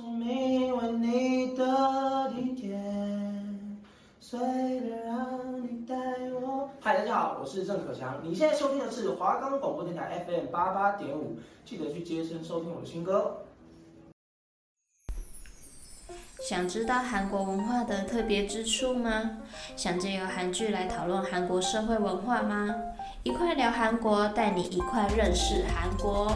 生命为你的地铁，随便让你带我。嗨，大家好，我是郑可强。你现在收听的是华冈广播电台 FM 八八点五，记得去接声收听我的新歌。想知道韩国文化的特别之处吗？想借由韩剧来讨论韩国社会文化吗？一块聊韩国，带你一块认识韩国。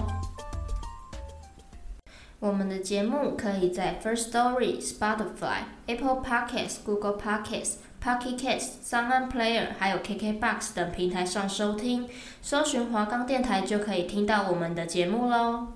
我们的节目可以在 First Story、Spotify、Apple Podcasts、Google Podcasts、Pocket Casts、SoundOn Player，还有 KKBox 等平台上收听。搜寻华冈电台就可以听到我们的节目喽。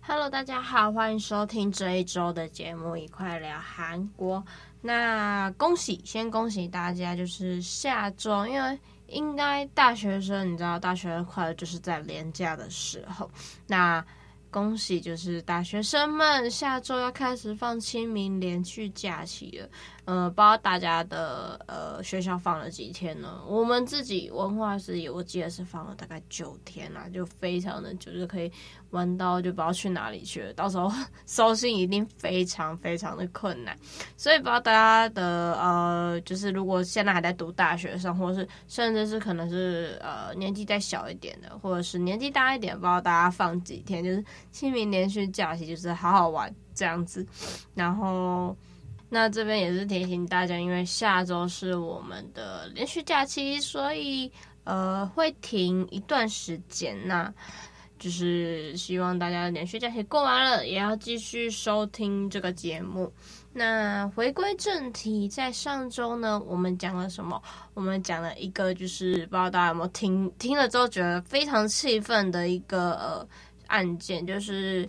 Hello，大家好，欢迎收听这一周的节目，一块聊韩国。那恭喜，先恭喜大家，就是下周，因为应该大学生，你知道，大学生快乐就是在连假的时候，那。恭喜，就是大学生们下周要开始放清明连续假期了。呃，不知道大家的呃学校放了几天呢？我们自己文化是，我记得是放了大概九天啦，就非常的久，就可以玩到就不知道去哪里去了。到时候 收信一定非常非常的困难，所以不知道大家的呃，就是如果现在还在读大学生，或者是甚至是可能是呃年纪再小一点的，或者是年纪大一点，不知道大家放几天，就是清明连续假期，就是好好玩这样子，然后。那这边也是提醒大家，因为下周是我们的连续假期，所以呃会停一段时间。那就是希望大家连续假期过完了，也要继续收听这个节目。那回归正题，在上周呢，我们讲了什么？我们讲了一个，就是不知道大家有没有听听了之后觉得非常气愤的一个案件，就是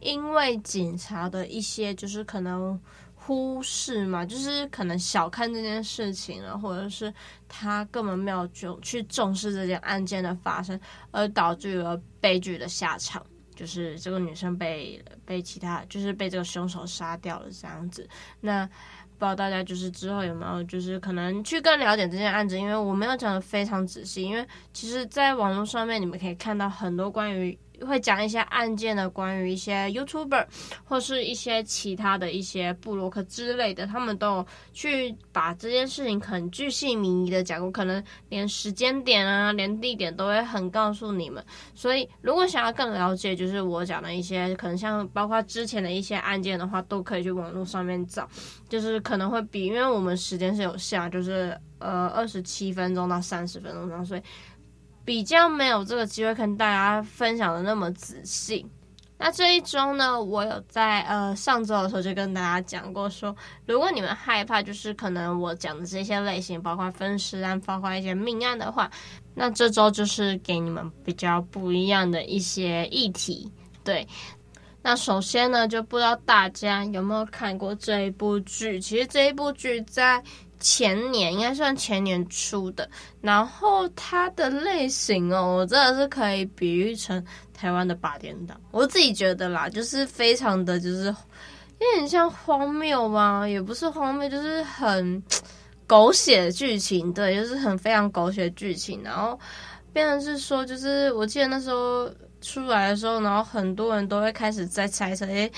因为警察的一些就是可能。忽视嘛，就是可能小看这件事情了，或者是他根本没有就去重视这件案件的发生，而导致了悲剧的下场，就是这个女生被被其他就是被这个凶手杀掉了这样子。那不知道大家就是之后有没有就是可能去更了解这件案子，因为我没有讲得非常仔细，因为其实在网络上面你们可以看到很多关于。会讲一些案件的，关于一些 YouTuber 或是一些其他的一些部落客之类的，他们都有去把这件事情很具细靡遗的讲过，可能连时间点啊，连地点都会很告诉你们。所以，如果想要更了解，就是我讲的一些，可能像包括之前的一些案件的话，都可以去网络上面找，就是可能会比，因为我们时间是有限，就是呃二十七分钟到三十分钟，所以。比较没有这个机会跟大家分享的那么仔细。那这一周呢，我有在呃上周的时候就跟大家讲过说，如果你们害怕，就是可能我讲的这些类型，包括分尸案，包括一些命案的话，那这周就是给你们比较不一样的一些议题。对，那首先呢，就不知道大家有没有看过这一部剧？其实这一部剧在。前年应该算前年出的，然后它的类型哦，我真的是可以比喻成台湾的八点档。我自己觉得啦，就是非常的就是有点像荒谬嘛，也不是荒谬，就是很狗血的剧情，对，就是很非常狗血剧情。然后变成是说，就是我记得那时候出来的时候，然后很多人都会开始在猜测，诶。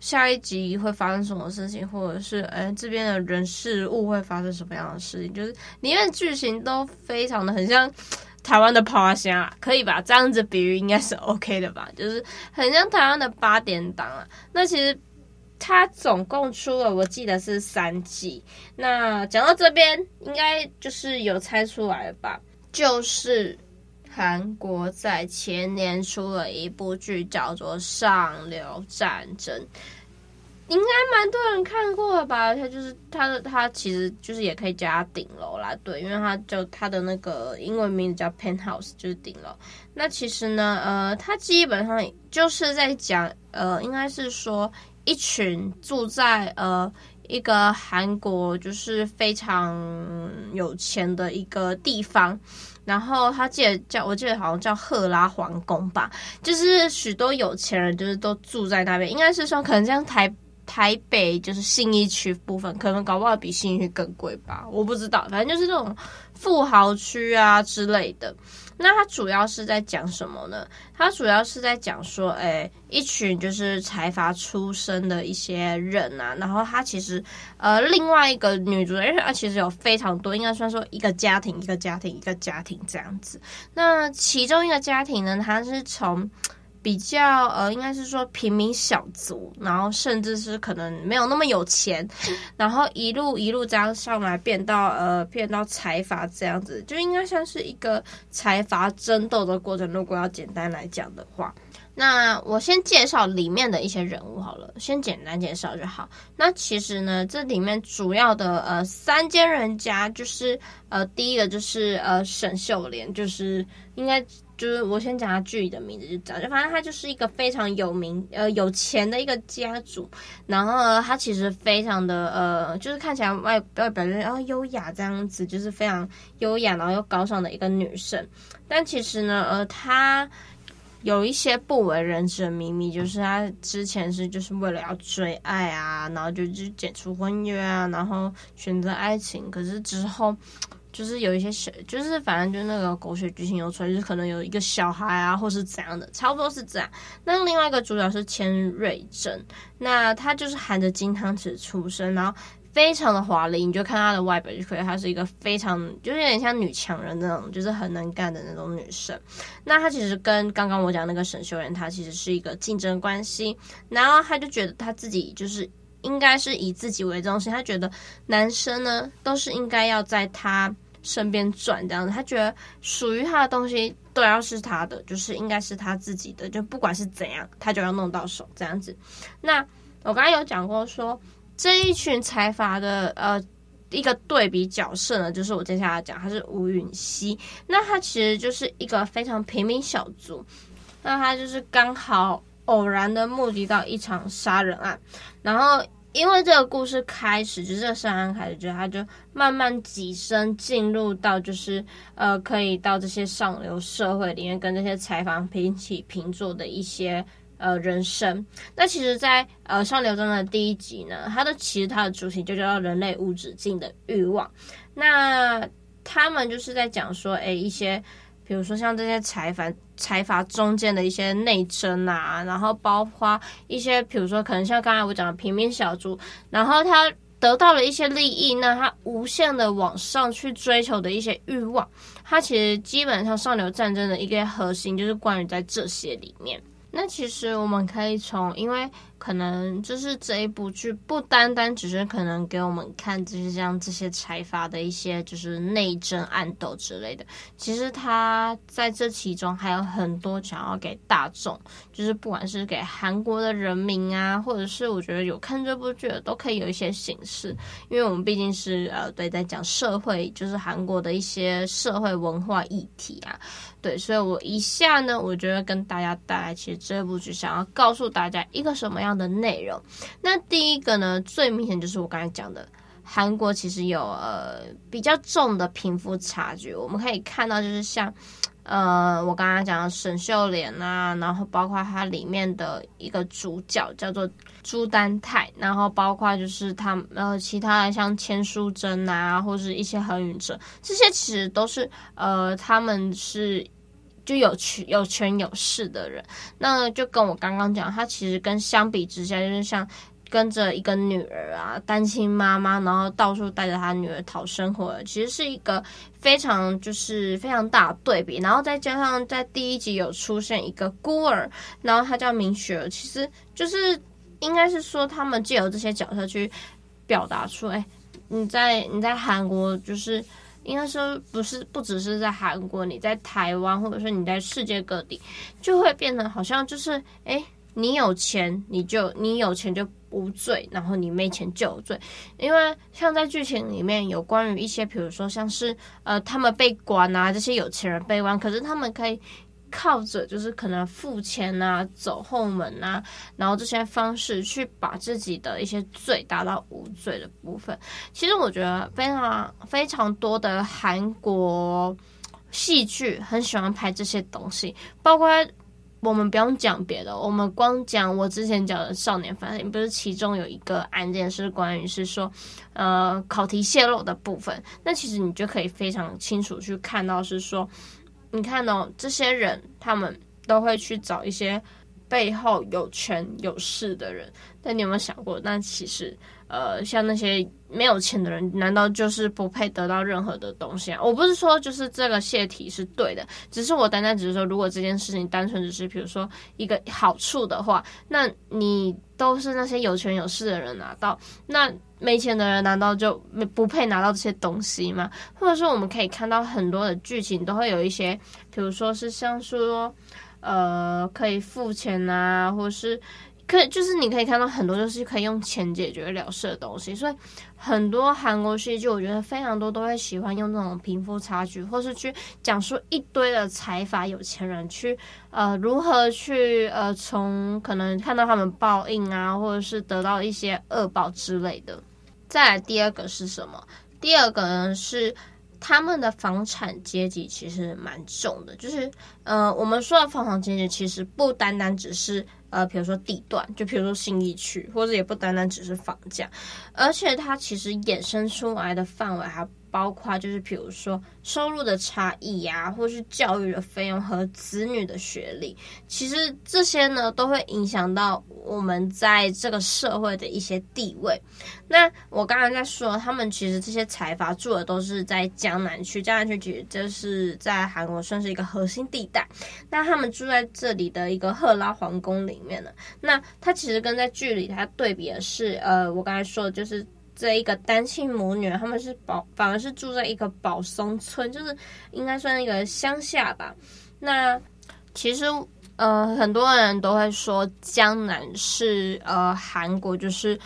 下一集会发生什么事情，或者是哎这边的人事物会发生什么样的事情？就是里面剧情都非常的很像 台湾的趴虾，可以吧？这样子比喻应该是 OK 的吧？就是很像台湾的八点档啊。那其实它总共出了，我记得是三季。那讲到这边，应该就是有猜出来了吧？就是。韩国在前年出了一部剧，叫做《上流战争》，应该蛮多人看过了吧？它就是它的，它其实就是也可以加顶楼啦，对，因为它就它的那个英文名字叫 Penthouse，就是顶楼。那其实呢，呃，它基本上就是在讲，呃，应该是说一群住在呃一个韩国就是非常有钱的一个地方。然后他记得叫，我记得好像叫赫拉皇宫吧，就是许多有钱人就是都住在那边，应该是说可能像台台北就是信义区部分，可能搞不好比信义区更贵吧，我不知道，反正就是这种富豪区啊之类的。那它主要是在讲什么呢？它主要是在讲说，哎、一群就是财阀出身的一些人啊，然后他其实，呃，另外一个女主人，因为其实有非常多，应该算说一个家庭一个家庭一个家庭这样子。那其中一个家庭呢，他是从。比较呃，应该是说平民小卒，然后甚至是可能没有那么有钱，然后一路一路这样上来，变到呃变到财阀这样子，就应该算是一个财阀争斗的过程。如果要简单来讲的话，那我先介绍里面的一些人物好了，先简单介绍就好。那其实呢，这里面主要的呃三间人家，就是呃第一个就是呃沈秀莲，就是应该。就是我先讲他具体的名字，就讲，就反正他就是一个非常有名呃有钱的一个家族，然后呢，他其实非常的呃，就是看起来外外表然后优雅这样子，就是非常优雅然后又高尚的一个女生，但其实呢，呃，她有一些不为人知的秘密，就是他之前是就是为了要追爱啊，然后就就解除婚约啊，然后选择爱情，可是之后。就是有一些小，就是反正就那个狗血剧情又出来，就是可能有一个小孩啊，或是怎样的，差不多是这样。那另外一个主角是千瑞珍，那他就是含着金汤匙出生，然后非常的华丽，你就看她的外表就可以，她是一个非常就是有点像女强人那种，就是很能干的那种女生。那她其实跟刚刚我讲那个沈秀妍，她其实是一个竞争关系，然后她就觉得她自己就是。应该是以自己为中心，她觉得男生呢都是应该要在她身边转这样子，她觉得属于她的东西都要是他的，就是应该是他自己的，就不管是怎样，他就要弄到手这样子。那我刚才有讲过说，这一群财阀的呃一个对比角色呢，就是我接下来讲，他是吴允熙，那他其实就是一个非常平民小卒，那他就是刚好。偶然的目击到一场杀人案，然后因为这个故事开始，就是这个杀人案开始，就他就慢慢跻身进入到，就是呃，可以到这些上流社会里面跟这些财阀平起平坐的一些呃人生。那其实在，呃上流中的第一集呢，它的其实它的主题就叫做人类无止境的欲望。那他们就是在讲说，哎，一些。比如说像这些财阀财阀中间的一些内争啊，然后包括一些，比如说可能像刚才我讲的平民小猪，然后他得到了一些利益，那他无限的往上去追求的一些欲望，他其实基本上上流战争的一个核心就是关于在这些里面。那其实我们可以从，因为。可能就是这一部剧不单单只是可能给我们看，就是像这些财阀的一些就是内争暗斗之类的。其实他在这其中还有很多想要给大众，就是不管是给韩国的人民啊，或者是我觉得有看这部剧的都可以有一些形式，因为我们毕竟是呃对在讲社会，就是韩国的一些社会文化议题啊，对，所以我一下呢，我觉得跟大家带来，其实这部剧想要告诉大家一个什么样的内容，那第一个呢，最明显就是我刚才讲的，韩国其实有呃比较重的贫富差距。我们可以看到，就是像呃我刚刚讲的沈秀莲啊，然后包括它里面的一个主角叫做朱丹泰，然后包括就是他呃其他的像千书珍啊，或是一些何允哲，这些其实都是呃他们是。就有权有权有势的人，那就跟我刚刚讲，他其实跟相比之下，就是像跟着一个女儿啊，单亲妈妈，然后到处带着他女儿讨生活，其实是一个非常就是非常大的对比。然后再加上在第一集有出现一个孤儿，然后他叫明雪，其实就是应该是说他们借由这些角色去表达出，哎，你在你在韩国就是。应该说不是，不只是在韩国，你在台湾，或者说你在世界各地，就会变成好像就是，诶，你有钱你就你有钱就无罪，然后你没钱就有罪。因为像在剧情里面有关于一些，比如说像是呃他们被关啊，这些有钱人被关，可是他们可以。靠着就是可能付钱啊、走后门啊，然后这些方式去把自己的一些罪达到无罪的部分。其实我觉得非常非常多的韩国戏剧很喜欢拍这些东西，包括我们不用讲别的，我们光讲我之前讲的少年犯，不是其中有一个案件是关于是说，呃，考题泄露的部分。那其实你就可以非常清楚去看到是说，你看、哦、这些人，他们都会去找一些背后有权有势的人。但你有没有想过，那其实？呃，像那些没有钱的人，难道就是不配得到任何的东西啊？我不是说就是这个泄题是对的，只是我单单只是说，如果这件事情单纯只是比如说一个好处的话，那你都是那些有权有势的人拿到，那没钱的人难道就不配拿到这些东西吗？或者说，我们可以看到很多的剧情都会有一些，比如说是像说，呃，可以付钱啊，或是。可就是你可以看到很多就是可以用钱解决了事的东西，所以很多韩国戏剧我觉得非常多都会喜欢用这种贫富差距，或是去讲述一堆的财阀有钱人去呃如何去呃从可能看到他们报应啊，或者是得到一些恶报之类的。再来第二个是什么？第二个呢是他们的房产阶级其实蛮重的，就是呃我们说的房产阶级其实不单单只是。呃，比如说地段，就比如说新义区，或者也不单单只是房价，而且它其实衍生出来的范围还。包括就是比如说收入的差异呀、啊，或是教育的费用和子女的学历，其实这些呢都会影响到我们在这个社会的一些地位。那我刚刚在说，他们其实这些财阀住的都是在江南区，江南区其实就是在韩国算是一个核心地带。那他们住在这里的一个赫拉皇宫里面呢，那它其实跟在剧里它对比的是，呃，我刚才说的就是。这一个单亲母女，他们是保，反而是住在一个保松村，就是应该算一个乡下吧。那其实呃，很多人都会说江南是呃韩国就是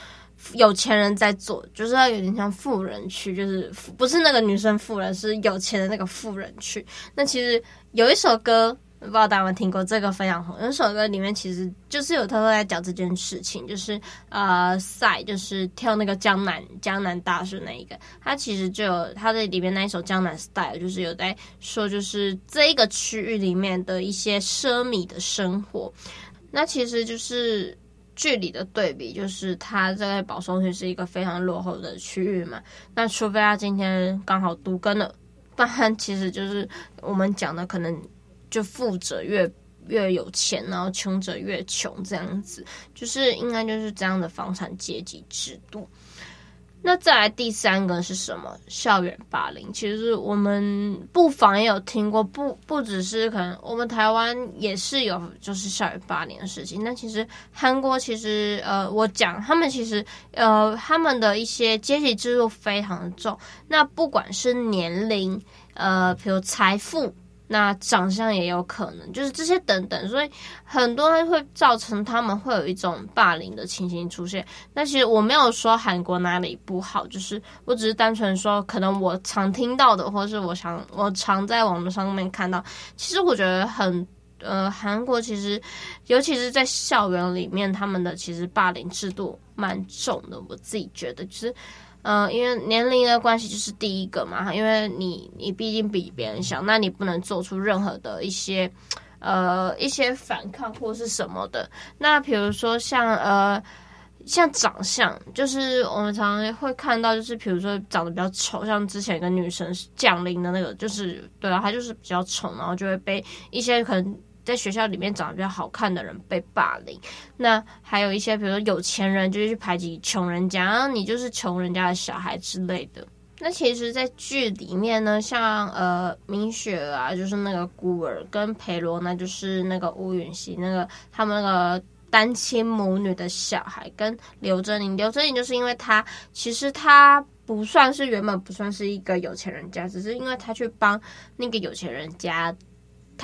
有钱人在做，就是有点像富人区，就是不是那个女生富人，是有钱的那个富人区。那其实有一首歌。不知道大家有没有听过这个非常红，那首歌里面其实就是有偷偷在讲这件事情，就是呃赛就是跳那个江南江南大师那一个，他其实就有他的里面那一首江南 style，就是有在说就是这一个区域里面的一些奢靡的生活，那其实就是剧里的对比，就是他在保送区是一个非常落后的区域嘛，那除非他今天刚好独耕了，不然其实就是我们讲的可能。就富者越越有钱，然后穷者越穷，这样子就是应该就是这样的房产阶级制度。那再来第三个是什么？校园霸凌。其实我们不妨也有听过，不不只是可能我们台湾也是有，就是校园霸凌的事情。那其实韩国其实呃，我讲他们其实呃，他们的一些阶级制度非常的重。那不管是年龄，呃，比如财富。那长相也有可能，就是这些等等，所以很多人会造成他们会有一种霸凌的情形出现。那其实我没有说韩国哪里不好，就是我只是单纯说，可能我常听到的，或是我常我常在网络上面看到。其实我觉得很呃，韩国其实尤其是在校园里面，他们的其实霸凌制度蛮重的。我自己觉得就是。嗯、因为年龄的关系就是第一个嘛，因为你你毕竟比别人小，那你不能做出任何的一些呃一些反抗或是什么的。那比如说像呃像长相，就是我们常常会看到，就是比如说长得比较丑，像之前一个女神降临的那个，就是对啊，她就是比较丑，然后就会被一些可能。在学校里面长得比较好看的人被霸凌，那还有一些比如说有钱人就是去排挤穷人家，然后你就是穷人家的小孩之类的。那其实，在剧里面呢，像呃明雪啊，就是那个孤儿，跟裴罗呢，就是那个乌云熙，那个他们那个单亲母女的小孩，跟刘真宁，刘真宁就是因为他其实他不算是原本不算是一个有钱人家，只是因为他去帮那个有钱人家。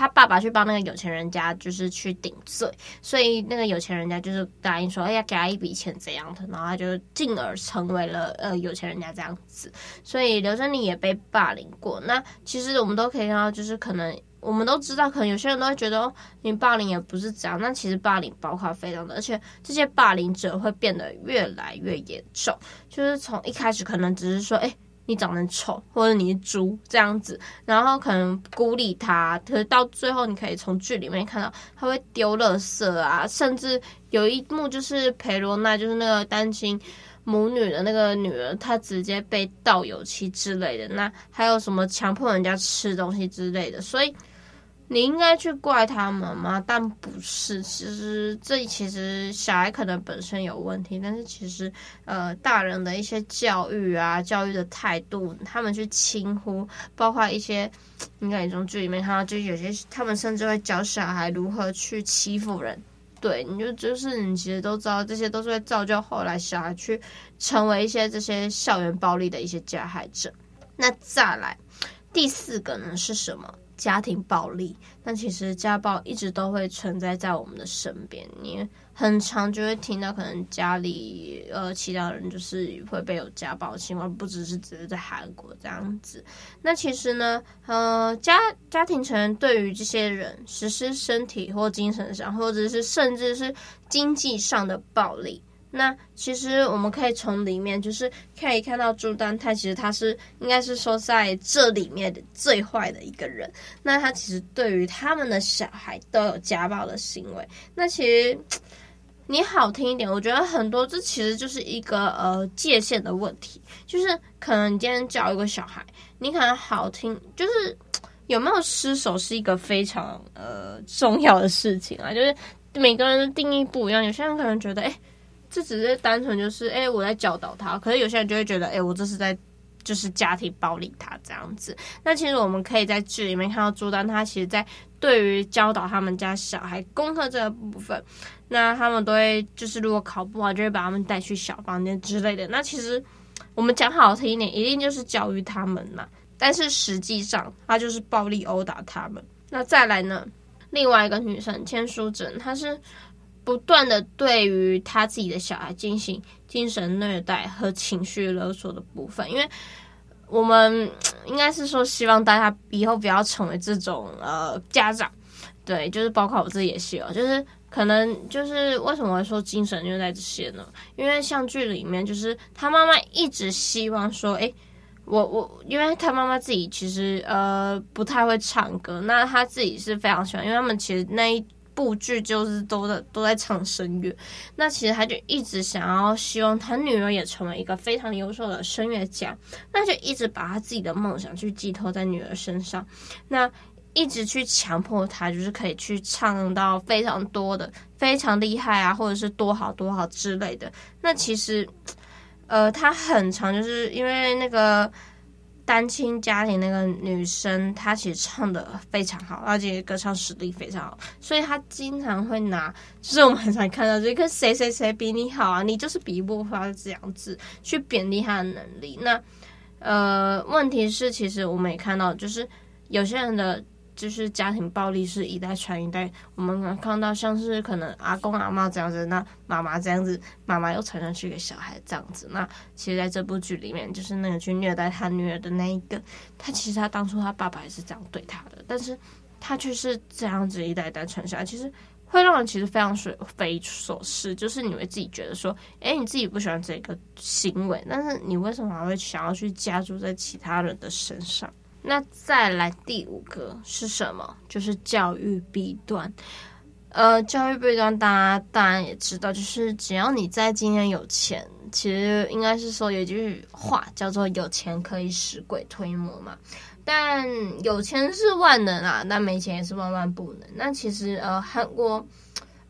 他爸爸去帮那个有钱人家，就是去顶罪，所以那个有钱人家就是答应说，哎呀，给他一笔钱怎样的，然后他就进而成为了呃有钱人家这样子。所以刘真妮也被霸凌过。那其实我们都可以看到，就是可能我们都知道，可能有些人都会觉得，你霸凌也不是这样。那其实霸凌包括非常的，而且这些霸凌者会变得越来越严重。就是从一开始可能只是说，哎。你长得丑，或者你是猪这样子，然后可能孤立他。可是到最后，你可以从剧里面看到他会丢垃圾啊，甚至有一幕就是裴罗娜，就是那个单亲母女的那个女儿，她直接被倒油漆之类的。那还有什么强迫人家吃东西之类的，所以。你应该去怪他们吗？但不是，其实这其实小孩可能本身有问题，但是其实呃，大人的一些教育啊，教育的态度，他们去轻忽，包括一些，应该从剧里面看到，就有些他们甚至会教小孩如何去欺负人。对，你就就是你其实都知道，这些都是会造就后来小孩去成为一些这些校园暴力的一些加害者。那再来第四个呢是什么？家庭暴力，但其实家暴一直都会存在在我们的身边。你很常就会听到，可能家里呃其他人就是会被有家暴的情况，不只是只是在韩国这样子。那其实呢，呃家家庭成员对于这些人实施身体或精神上，或者是甚至是经济上的暴力。那其实我们可以从里面就是可以看到朱丹泰，其实他是应该是说在这里面的最坏的一个人。那他其实对于他们的小孩都有家暴的行为。那其实你好听一点，我觉得很多这其实就是一个呃界限的问题，就是可能你今天教一个小孩，你可能好听，就是有没有失手是一个非常呃重要的事情啊，就是每个人的定义不一样，有些人可能觉得哎。诶这只是单纯就是，哎，我在教导他。可是有些人就会觉得，哎，我这是在就是家庭暴力他这样子。那其实我们可以在剧里面看到朱丹，他其实在对于教导他们家小孩功课这个部分，那他们都会就是如果考不好，就会把他们带去小房间之类的。那其实我们讲好听一点，一定就是教育他们嘛。但是实际上，他就是暴力殴打他们。那再来呢，另外一个女生千书珍，她是。不断的对于他自己的小孩进行精神虐待和情绪勒索的部分，因为我们应该是说希望大家以后不要成为这种呃家长，对，就是包括我自己也是哦，就是可能就是为什么说精神虐待这些呢？因为像剧里面就是他妈妈一直希望说，诶，我我，因为他妈妈自己其实呃不太会唱歌，那他自己是非常喜欢，因为他们其实那一。部剧就是都在都在唱声乐，那其实他就一直想要希望他女儿也成为一个非常优秀的声乐家，那就一直把他自己的梦想去寄托在女儿身上，那一直去强迫他，就是可以去唱到非常多的非常厉害啊，或者是多好多好之类的。那其实，呃，他很长就是因为那个。单亲家庭那个女生，她其实唱的非常好，而且歌唱实力非常好，所以她经常会拿，就是我们很常看到这个谁谁谁比你好啊，你就是比不过他这样子去贬低她的能力。那呃，问题是其实我们也看到，就是有些人的。就是家庭暴力是一代传一代，我们能看到像是可能阿公阿嬷这样子，那妈妈这样子，妈妈又传上去给小孩这样子。那其实在这部剧里面，就是那个去虐待他女儿的那一个，他其实他当初他爸爸也是这样对他的，但是他却是这样子一代代传下来，其实会让人其实非常匪夷所思，就是你会自己觉得说，哎，你自己不喜欢这个行为，但是你为什么还会想要去加诸在其他人的身上？那再来第五个是什么？就是教育弊端。呃，教育弊端，大家当然也知道，就是只要你在今天有钱，其实应该是说有一句话叫做“有钱可以使鬼推磨”嘛。但有钱是万能啊，但没钱也是万万不能。那其实呃，韩国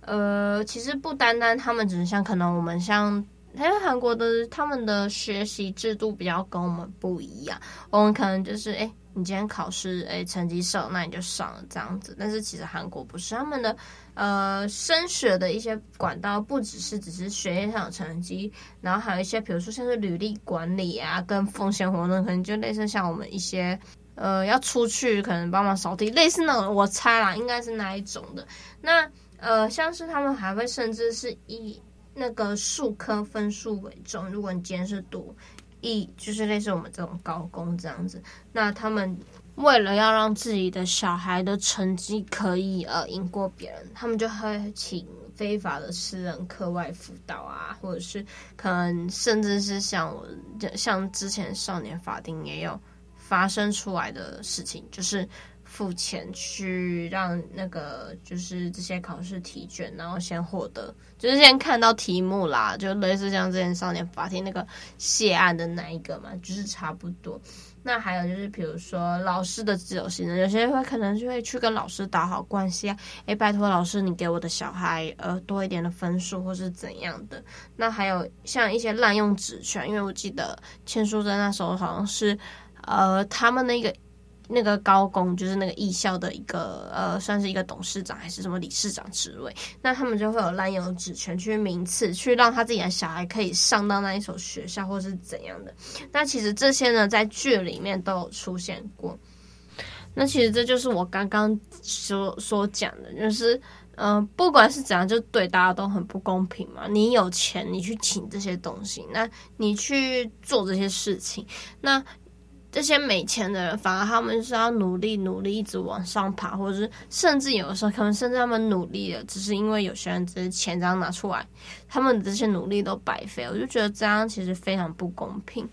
呃，其实不单单他们只是像可能我们像。因为韩国的他们的学习制度比较跟我们不一样，我们可能就是哎，你今天考试哎成绩上，那你就上了这样子。但是其实韩国不是，他们的呃升学的一些管道不只是只是学业上的成绩，然后还有一些比如说像是履历管理啊，跟奉献活动，可能就类似像我们一些呃要出去可能帮忙扫地，类似那种我猜啦，应该是那一种的。那呃像是他们还会甚至是以。那个术科分数为重，如果你今天是读一，就是类似我们这种高工这样子，那他们为了要让自己的小孩的成绩可以呃赢过别人，他们就会请非法的私人课外辅导啊，或者是可能甚至是像我像之前少年法庭也有发生出来的事情，就是付钱去让那个就是这些考试题卷，然后先获得，就是先看到题目啦，就类似像之前少年法庭那个谢案的那一个嘛，就是差不多。那还有就是，比如说老师的自由行政，有些人会可能就会去跟老师打好关系啊。诶，拜托老师，你给我的小孩呃多一点的分数，或是怎样的。那还有像一些滥用职权，因为我记得千书的那时候好像是呃他们那个。那个高工就是那个艺校的一个呃，算是一个董事长还是什么理事长职位，那他们就会有滥用职权去名次，去让他自己的小孩可以上到那一所学校，或是怎样的。那其实这些呢，在剧里面都有出现过。那其实这就是我刚刚所所讲的，就是嗯、不管是怎样，就对大家都很不公平嘛。你有钱，你去请这些东西，那你去做这些事情，那。这些没钱的人，反而他们是要努力努力，一直往上爬，或者是甚至有的时候，可能甚至他们努力了，只是因为有些人只是钱这样拿出来，他们的这些努力都白费。我就觉得这样其实非常不公平，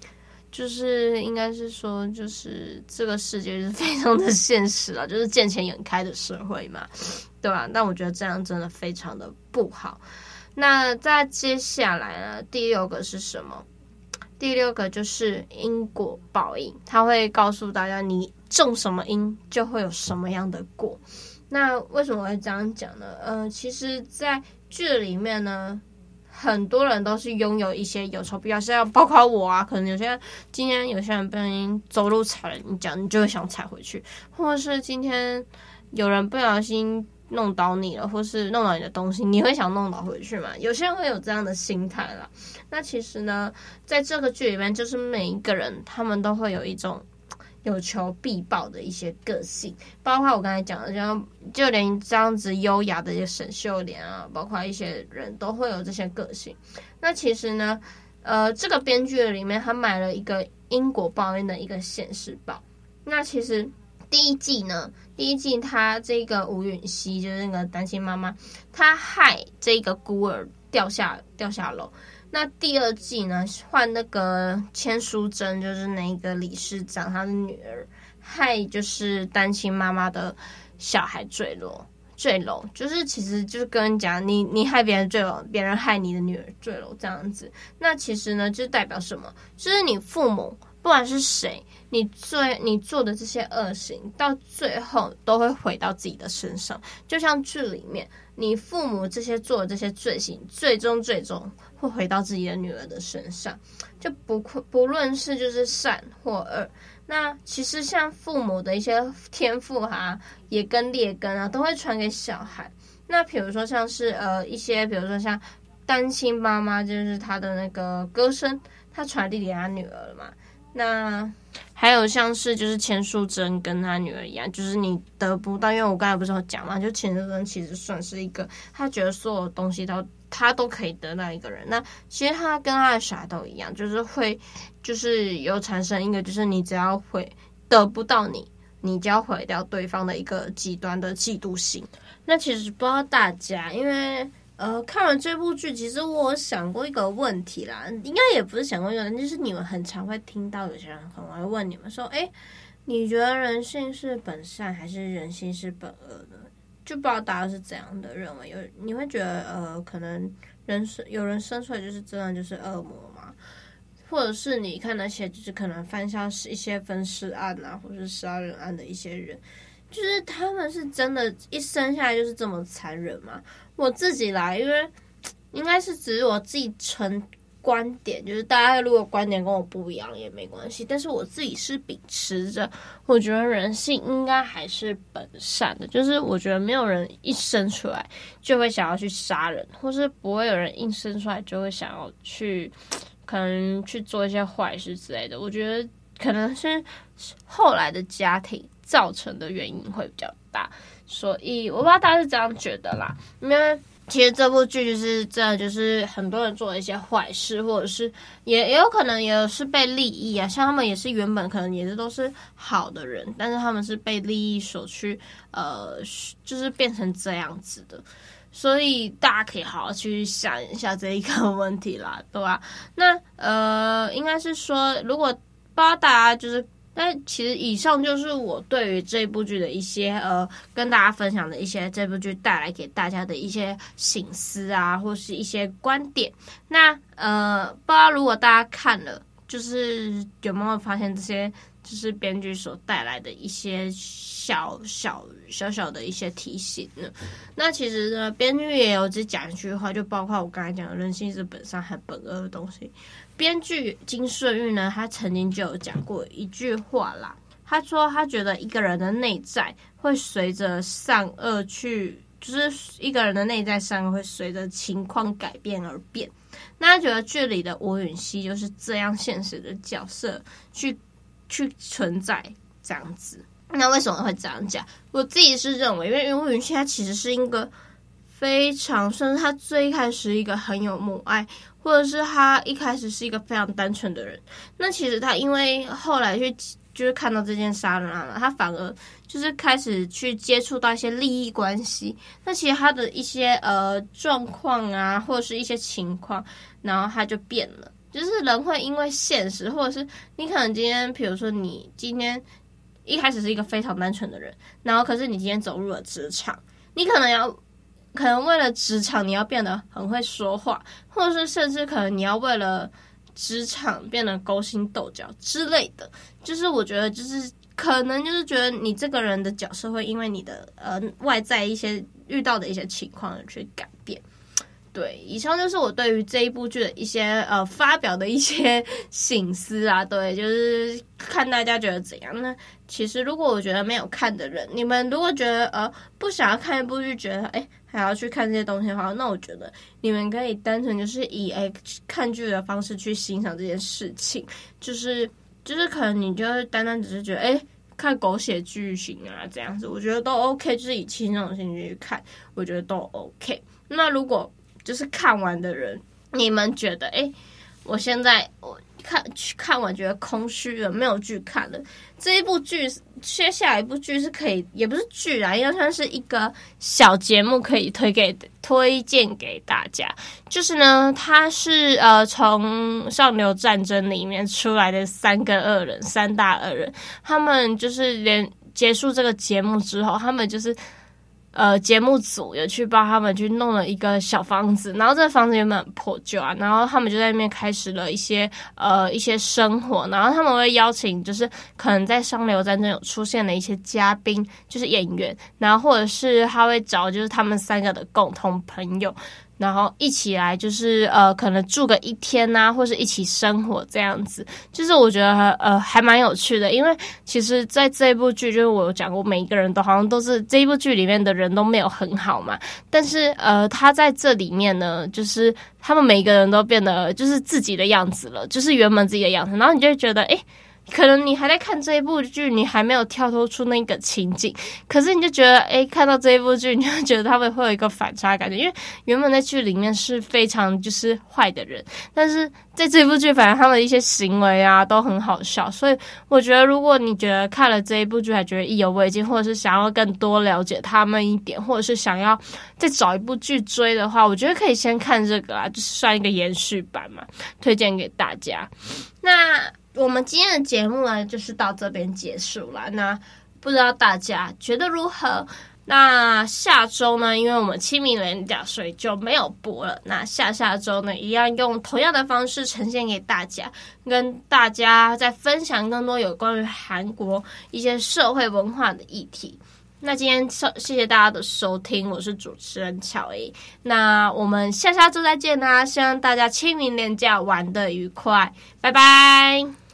就是应该是说，就是这个世界是非常的现实了，就是见钱眼开的社会嘛，对吧？但我觉得这样真的非常的不好。那在接下来呢，第六个是什么？第六个就是因果报应，他会告诉大家，你种什么因，就会有什么样的果。那为什么会这样讲呢？呃，其实，在剧里面呢，很多人都是拥有一些有仇必报，像包括我啊，可能有些今天有些人不小心走路踩了你脚，你就会想踩回去，或者是今天有人不小心。弄倒你了，或是弄倒你的东西，你会想弄倒回去吗？有些人会有这样的心态啦。那其实呢，在这个剧里面，就是每一个人他们都会有一种有求必报的一些个性，包括我刚才讲的，像就连这样子优雅的一些沈秀莲啊，包括一些人都会有这些个性。那其实呢，呃，这个编剧里面他买了一个因果报应的一个现世报。那其实。第一季呢，第一季他这个吴允熙就是那个单亲妈妈，她害这个孤儿掉下掉下楼。那第二季呢，换那个千书珍，就是那个理事长他的女儿，害就是单亲妈妈的小孩坠楼坠楼，就是其实就是跟你讲，你你害别人坠楼，别人害你的女儿坠楼这样子。那其实呢，就代表什么？就是你父母不管是谁。你最你做的这些恶行，到最后都会回到自己的身上。就像剧里面，你父母这些做的这些罪行，最终最终会回到自己的女儿的身上。就不不论是就是善或恶，那其实像父母的一些天赋哈、也跟劣根啊，都会传给小孩。那比如说像是呃一些，比如说像单亲妈妈，就是她的那个歌声，她传递给她女儿了嘛。那还有像是就是钱淑珍跟他女儿一样，就是你得不到，因为我刚才不是有讲嘛，就钱淑珍其实算是一个，他觉得所有东西都他都可以得到一个人。那其实他跟他的小孩都一样，就是会就是有产生一个，就是你只要会得不到你，你就要毁掉对方的一个极端的嫉妒心。那其实不知道大家，因为。呃，看完这部剧，其实我想过一个问题啦，应该也不是想过一个，就是你们很常会听到有些人可能会问你们说，诶，你觉得人性是本善还是人性是本恶的？就不知道大家是怎样的认为。有你会觉得，呃，可能人生有人生出来就是真的就是恶魔吗？或者是你看那些就是可能犯下一些分尸案啊，或者是杀人案的一些人，就是他们是真的，一生下来就是这么残忍吗？我自己来，因为应该是只是我自己纯观点，就是大家如果观点跟我不一样也没关系。但是我自己是秉持着，我觉得人性应该还是本善的，就是我觉得没有人一生出来就会想要去杀人，或是不会有人一生出来就会想要去可能去做一些坏事之类的。我觉得可能是后来的家庭造成的原因会比较大。所以我不知道大家是这样觉得啦，因为其实这部剧就是真的，就是很多人做了一些坏事，或者是也也有可能也是被利益啊，像他们也是原本可能也是都是好的人，但是他们是被利益所去，呃，就是变成这样子的，所以大家可以好好去想一下这一个问题啦，对吧？那呃，应该是说，如果不知道大家就是。那其实以上就是我对于这部剧的一些呃，跟大家分享的一些这部剧带来给大家的一些省思啊，或是一些观点。那呃，不知道如果大家看了，就是有没有发现这些就是编剧所带来的一些小小小小的一些提醒呢？那其实呢，编剧也有只讲一句话，就包括我刚才讲的“人性是本善还本恶”的东西。编剧金顺玉呢，他曾经就有讲过一句话啦。他说他觉得一个人的内在会随着善恶去，就是一个人的内在善恶会随着情况改变而变。那他觉得剧里的吴允熙就是这样现实的角色去去存在这样子。那为什么会这样讲？我自己是认为，因为吴允熙他其实是一个非常，甚至他最开始一个很有母爱。或者是他一开始是一个非常单纯的人，那其实他因为后来去就是看到这件杀人案了，他反而就是开始去接触到一些利益关系，那其实他的一些呃状况啊，或者是一些情况，然后他就变了。就是人会因为现实，或者是你可能今天，比如说你今天一开始是一个非常单纯的人，然后可是你今天走入了职场，你可能要。可能为了职场，你要变得很会说话，或者是甚至可能你要为了职场变得勾心斗角之类的。就是我觉得，就是可能就是觉得你这个人的角色会因为你的呃外在一些遇到的一些情况而去改。对，以上就是我对于这一部剧的一些呃 发表的一些省思啊。对，就是看大家觉得怎样呢？其实如果我觉得没有看的人，你们如果觉得呃不想要看一部剧，觉得哎。还要去看这些东西的话，那我觉得你们可以单纯就是以诶看剧的方式去欣赏这件事情，就是就是可能你就单单只是觉得诶看狗血剧情啊这样子，我觉得都 OK，就是以轻松的心情去看，我觉得都 OK。那如果就是看完的人，你们觉得诶我现在我。看去看完觉得空虚了，没有剧看了。这一部剧接下来一部剧是可以，也不是剧啊，应该算是一个小节目，可以推给推荐给大家。就是呢，它是呃从上流战争里面出来的三个恶人，三大恶人，他们就是连结束这个节目之后，他们就是。呃，节目组有去帮他们去弄了一个小房子，然后这个房子原本很破旧啊，然后他们就在那边开始了一些呃一些生活，然后他们会邀请就是可能在上流战争有出现的一些嘉宾，就是演员，然后或者是他会找就是他们三个的共同朋友。然后一起来就是呃，可能住个一天呐、或是一起生活这样子，就是我觉得呃还蛮有趣的。因为其实在这部剧，就是我有讲过，每一个人都好像都是这部剧里面的人都没有很好嘛。但是呃，他在这里面呢，就是他们每一个人都变得就是自己的样子了，就是原本自己的样子。然后你就会觉得，诶可能你还在看这一部剧，你还没有跳脱出那个情景，可是你就觉得，哎，看到这一部剧，你就觉得他们会有一个反差感觉，因为原本在剧里面是非常就是坏的人，但是在这一部剧，反正他们的一些行为啊都很好笑，所以我觉得，如果你觉得看了这一部剧还觉得意犹未尽，或者是想要更多了解他们一点，或者是想要再找一部剧追的话，我觉得可以先看这个啊，就是算一个延续版嘛，推荐给大家。那。我们今天的节目呢，就是到这边结束了。那不知道大家觉得如何？那下周呢，因为我们清明连假，所以就没有播了。那下下周呢，一样用同样的方式呈现给大家，跟大家再分享更多有关于韩国一些社会文化的议题。那今天谢谢大家的收听，我是主持人乔 A。那我们下下周再见啦！希望大家清明连假玩得愉快，拜拜。